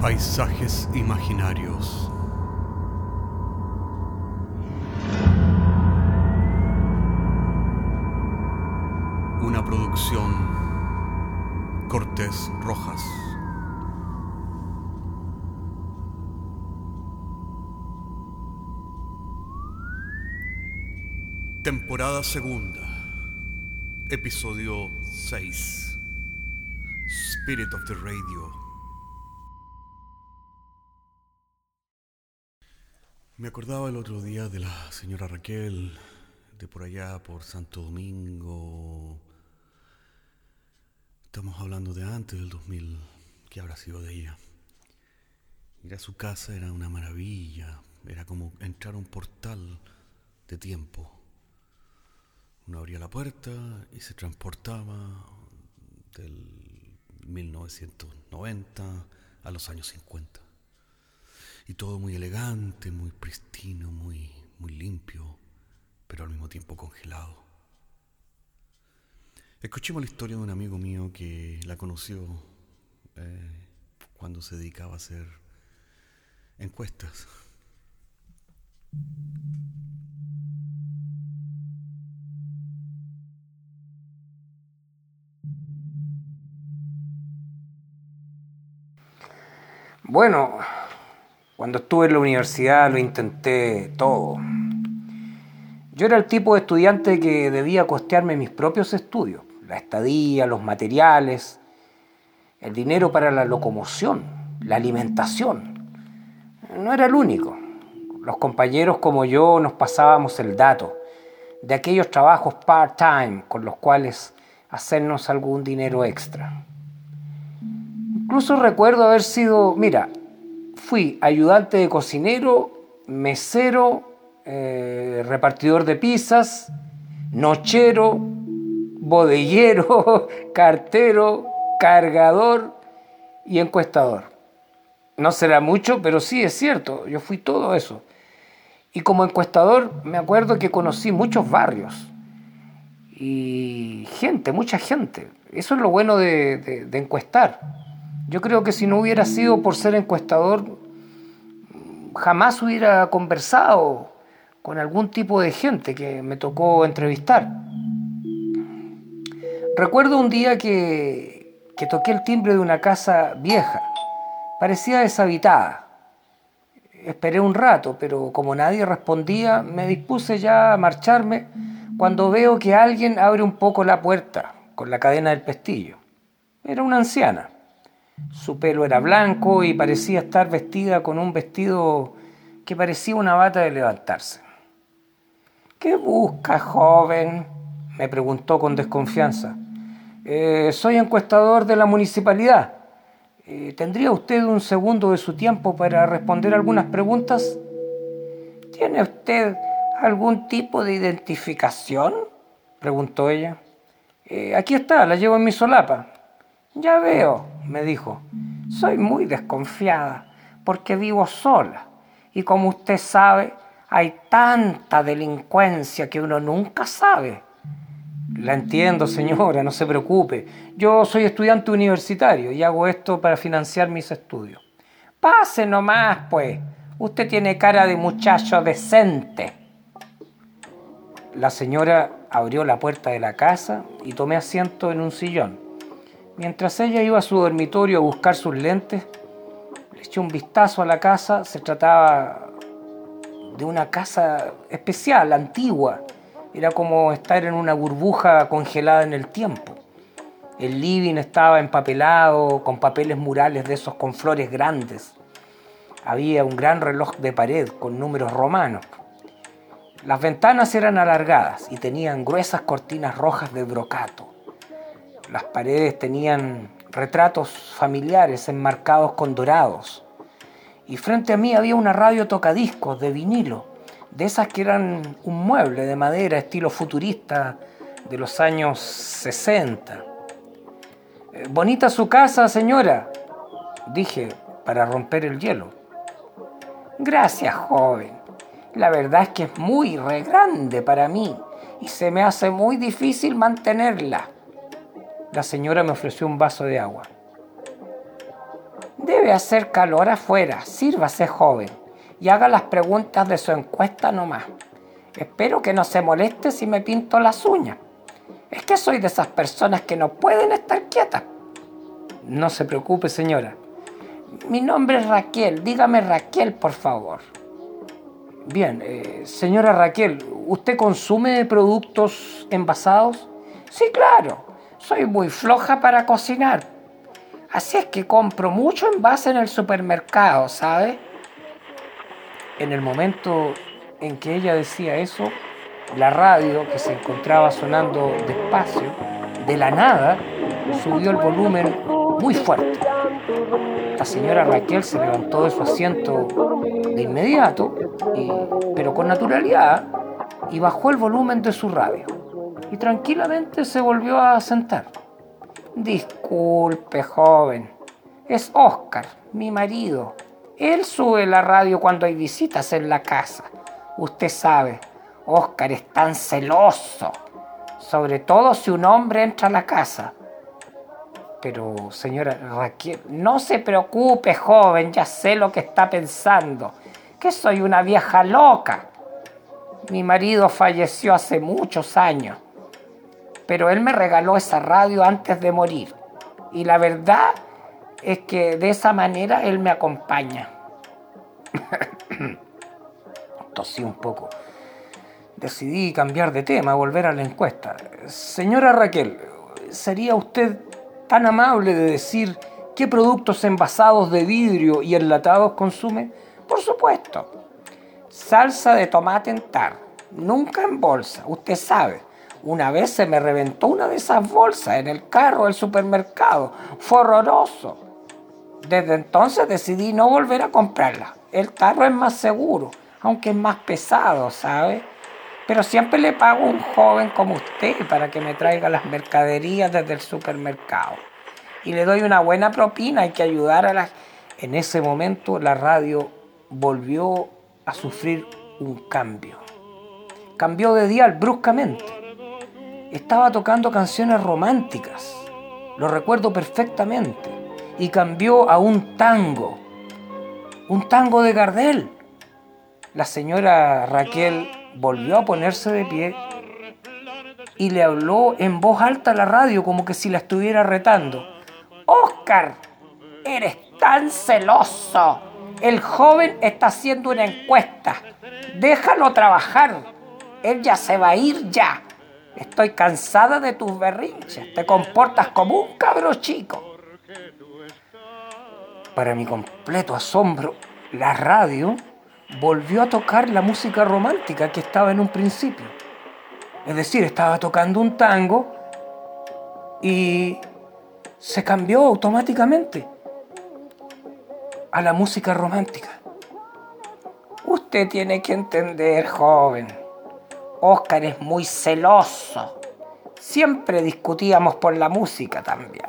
Paisajes imaginarios. Una producción Cortés Rojas. Temporada segunda. Episodio 6. Spirit of the Radio. Me acordaba el otro día de la señora Raquel, de por allá, por Santo Domingo. Estamos hablando de antes del 2000. ¿Qué habrá sido de ella? Ir a su casa era una maravilla. Era como entrar a un portal de tiempo. Uno abría la puerta y se transportaba del 1990 a los años 50. Y todo muy elegante, muy pristino, muy, muy limpio, pero al mismo tiempo congelado. Escuchemos la historia de un amigo mío que la conoció eh, cuando se dedicaba a hacer encuestas. Bueno, cuando estuve en la universidad lo intenté todo. Yo era el tipo de estudiante que debía costearme mis propios estudios, la estadía, los materiales, el dinero para la locomoción, la alimentación. No era el único. Los compañeros como yo nos pasábamos el dato de aquellos trabajos part-time con los cuales hacernos algún dinero extra. Incluso recuerdo haber sido, mira, fui ayudante de cocinero, mesero, eh, repartidor de pizzas, nochero, bodeguero, cartero, cargador y encuestador. No será mucho, pero sí es cierto, yo fui todo eso. Y como encuestador me acuerdo que conocí muchos barrios y gente, mucha gente. Eso es lo bueno de encuestar yo creo que si no hubiera sido por ser encuestador, jamás hubiera conversado con algún tipo de gente que me tocó entrevistar. Recuerdo un día que, que toqué el timbre de una casa vieja, parecía deshabitada. Esperé un rato, pero como nadie respondía, me dispuse ya a marcharme cuando veo que alguien abre un poco la puerta con la cadena del pestillo. Era una anciana. Su pelo era blanco y parecía estar vestida con un vestido que parecía una bata de levantarse. ¿Qué busca, joven? me preguntó con desconfianza. Eh, soy encuestador de la municipalidad. Eh, ¿Tendría usted un segundo de su tiempo para responder algunas preguntas? ¿Tiene usted algún tipo de identificación? preguntó ella. Eh, aquí está, la llevo en mi solapa. Ya veo, me dijo, soy muy desconfiada porque vivo sola y como usted sabe, hay tanta delincuencia que uno nunca sabe. La entiendo, señora, no se preocupe. Yo soy estudiante universitario y hago esto para financiar mis estudios. Pase nomás, pues. Usted tiene cara de muchacho decente. La señora abrió la puerta de la casa y tomé asiento en un sillón. Mientras ella iba a su dormitorio a buscar sus lentes, le eché un vistazo a la casa. Se trataba de una casa especial, antigua. Era como estar en una burbuja congelada en el tiempo. El living estaba empapelado con papeles murales de esos con flores grandes. Había un gran reloj de pared con números romanos. Las ventanas eran alargadas y tenían gruesas cortinas rojas de brocato. Las paredes tenían retratos familiares enmarcados con dorados. Y frente a mí había una radio tocadiscos de vinilo, de esas que eran un mueble de madera estilo futurista de los años 60. Eh, bonita su casa, señora, dije para romper el hielo. Gracias, joven. La verdad es que es muy re grande para mí y se me hace muy difícil mantenerla. La señora me ofreció un vaso de agua. Debe hacer calor afuera, sírvase joven y haga las preguntas de su encuesta nomás. Espero que no se moleste si me pinto las uñas. Es que soy de esas personas que no pueden estar quietas. No se preocupe, señora. Mi nombre es Raquel. Dígame Raquel, por favor. Bien, eh, señora Raquel, ¿usted consume productos envasados? Sí, claro. Soy muy floja para cocinar. Así es que compro mucho envase en el supermercado, ¿sabe? En el momento en que ella decía eso, la radio, que se encontraba sonando despacio, de la nada, subió el volumen muy fuerte. La señora Raquel se levantó de su asiento de inmediato, pero con naturalidad, y bajó el volumen de su radio. Y tranquilamente se volvió a sentar. Disculpe, joven. Es Oscar, mi marido. Él sube la radio cuando hay visitas en la casa. Usted sabe, Oscar es tan celoso, sobre todo si un hombre entra a la casa. Pero, señora Raquel, no se preocupe, joven, ya sé lo que está pensando, que soy una vieja loca. Mi marido falleció hace muchos años, pero él me regaló esa radio antes de morir. Y la verdad es que de esa manera él me acompaña. Tosí un poco. Decidí cambiar de tema, volver a la encuesta. Señora Raquel, ¿sería usted tan amable de decir qué productos envasados de vidrio y enlatados consume? Por supuesto. Salsa de tomate en tar, nunca en bolsa, usted sabe. Una vez se me reventó una de esas bolsas en el carro del supermercado. Fue horroroso. Desde entonces decidí no volver a comprarla. El tarro es más seguro, aunque es más pesado, ¿sabe? Pero siempre le pago a un joven como usted para que me traiga las mercaderías desde el supermercado. Y le doy una buena propina, hay que ayudar a las... En ese momento la radio volvió a sufrir un cambio. Cambió de dial bruscamente. Estaba tocando canciones románticas, lo recuerdo perfectamente, y cambió a un tango, un tango de Gardel. La señora Raquel volvió a ponerse de pie y le habló en voz alta a la radio como que si la estuviera retando. Oscar, eres tan celoso. El joven está haciendo una encuesta. Déjalo trabajar. Él ya se va a ir ya. Estoy cansada de tus berrinches. Te comportas como un cabro chico. Para mi completo asombro, la radio volvió a tocar la música romántica que estaba en un principio. Es decir, estaba tocando un tango y se cambió automáticamente a la música romántica. Usted tiene que entender, joven. Oscar es muy celoso. Siempre discutíamos por la música también.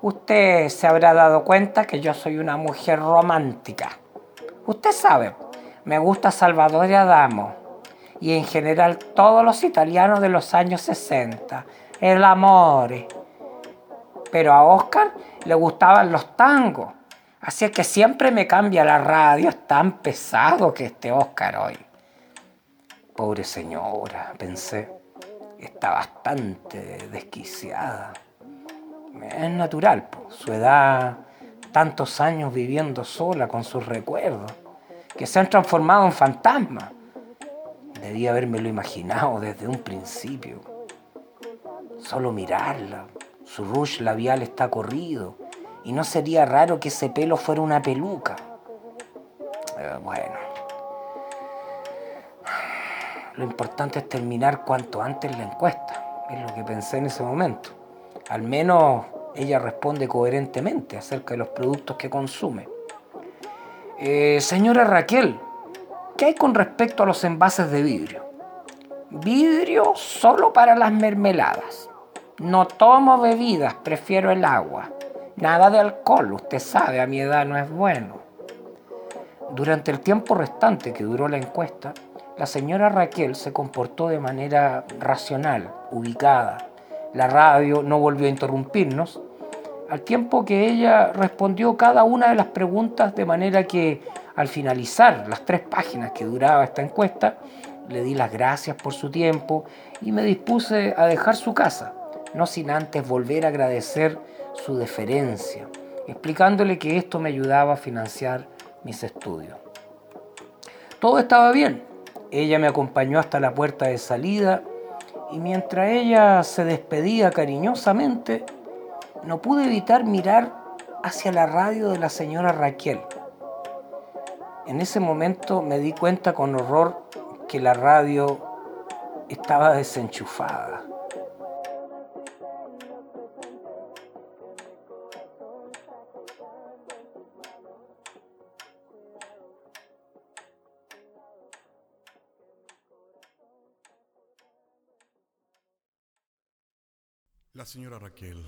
Usted se habrá dado cuenta que yo soy una mujer romántica. Usted sabe, me gusta Salvador Adamo y en general todos los italianos de los años 60, el amore. Pero a Oscar le gustaban los tangos, así es que siempre me cambia la radio, es tan pesado que este Oscar hoy. Pobre señora, pensé, está bastante desquiciada. Es natural, su edad, tantos años viviendo sola con sus recuerdos, que se han transformado en fantasmas. Debía habérmelo imaginado desde un principio. Solo mirarla, su rouge labial está corrido, y no sería raro que ese pelo fuera una peluca. Eh, bueno, lo importante es terminar cuanto antes la encuesta, es lo que pensé en ese momento. Al menos ella responde coherentemente acerca de los productos que consume. Eh, señora Raquel, ¿qué hay con respecto a los envases de vidrio? Vidrio solo para las mermeladas. No tomo bebidas, prefiero el agua. Nada de alcohol, usted sabe, a mi edad no es bueno. Durante el tiempo restante que duró la encuesta, la señora Raquel se comportó de manera racional, ubicada. La radio no volvió a interrumpirnos al tiempo que ella respondió cada una de las preguntas de manera que al finalizar las tres páginas que duraba esta encuesta, le di las gracias por su tiempo y me dispuse a dejar su casa, no sin antes volver a agradecer su deferencia, explicándole que esto me ayudaba a financiar mis estudios. Todo estaba bien. Ella me acompañó hasta la puerta de salida y mientras ella se despedía cariñosamente, no pude evitar mirar hacia la radio de la señora Raquel. En ese momento me di cuenta con horror que la radio estaba desenchufada. La señora Raquel,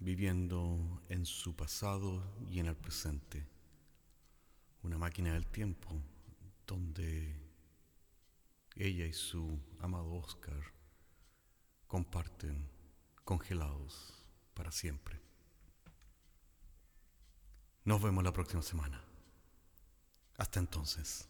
viviendo en su pasado y en el presente, una máquina del tiempo donde ella y su amado Oscar comparten congelados para siempre. Nos vemos la próxima semana. Hasta entonces.